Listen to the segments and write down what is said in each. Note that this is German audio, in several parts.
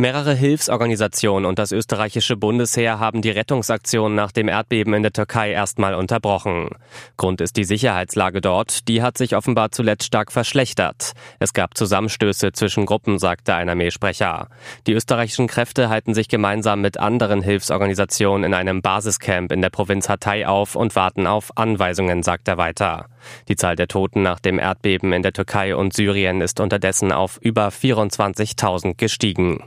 Mehrere Hilfsorganisationen und das österreichische Bundesheer haben die Rettungsaktion nach dem Erdbeben in der Türkei erstmal unterbrochen. Grund ist die Sicherheitslage dort, die hat sich offenbar zuletzt stark verschlechtert. Es gab Zusammenstöße zwischen Gruppen, sagte ein Armeesprecher. Die österreichischen Kräfte halten sich gemeinsam mit anderen Hilfsorganisationen in einem Basiscamp in der Provinz Hatay auf und warten auf Anweisungen, sagt er weiter. Die Zahl der Toten nach dem Erdbeben in der Türkei und Syrien ist unterdessen auf über 24.000 gestiegen.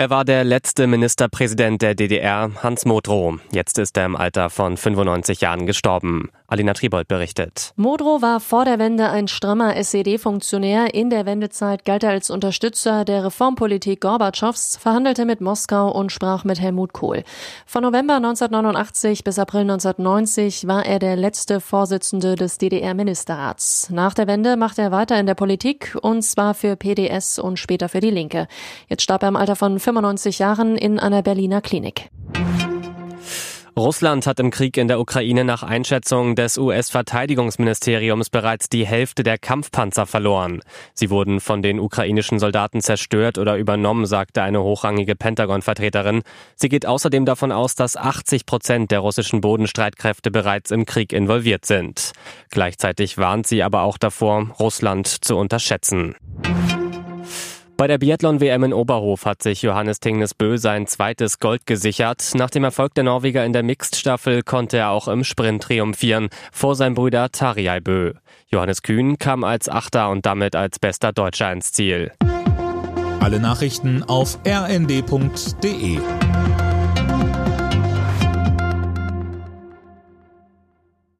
Er war der letzte Ministerpräsident der DDR, Hans Modrow. Jetzt ist er im Alter von 95 Jahren gestorben. Alina Tribold berichtet. Modrow war vor der Wende ein strammer SED-Funktionär. In der Wendezeit galt er als Unterstützer der Reformpolitik Gorbatschows, verhandelte mit Moskau und sprach mit Helmut Kohl. Von November 1989 bis April 1990 war er der letzte Vorsitzende des DDR-Ministerrats. Nach der Wende machte er weiter in der Politik und zwar für PDS und später für die Linke. Jetzt starb er im Alter von 95 Jahren in einer Berliner Klinik. Russland hat im Krieg in der Ukraine nach Einschätzung des US-Verteidigungsministeriums bereits die Hälfte der Kampfpanzer verloren. Sie wurden von den ukrainischen Soldaten zerstört oder übernommen, sagte eine hochrangige Pentagon-Vertreterin. Sie geht außerdem davon aus, dass 80 Prozent der russischen Bodenstreitkräfte bereits im Krieg involviert sind. Gleichzeitig warnt sie aber auch davor, Russland zu unterschätzen. Bei der Biathlon-WM in Oberhof hat sich Johannes Tingnes Bö sein zweites Gold gesichert. Nach dem Erfolg der Norweger in der Mixed-Staffel konnte er auch im Sprint triumphieren, vor seinem Bruder Tarjei Bö. Johannes Kühn kam als Achter und damit als bester Deutscher ins Ziel. Alle Nachrichten auf rnd.de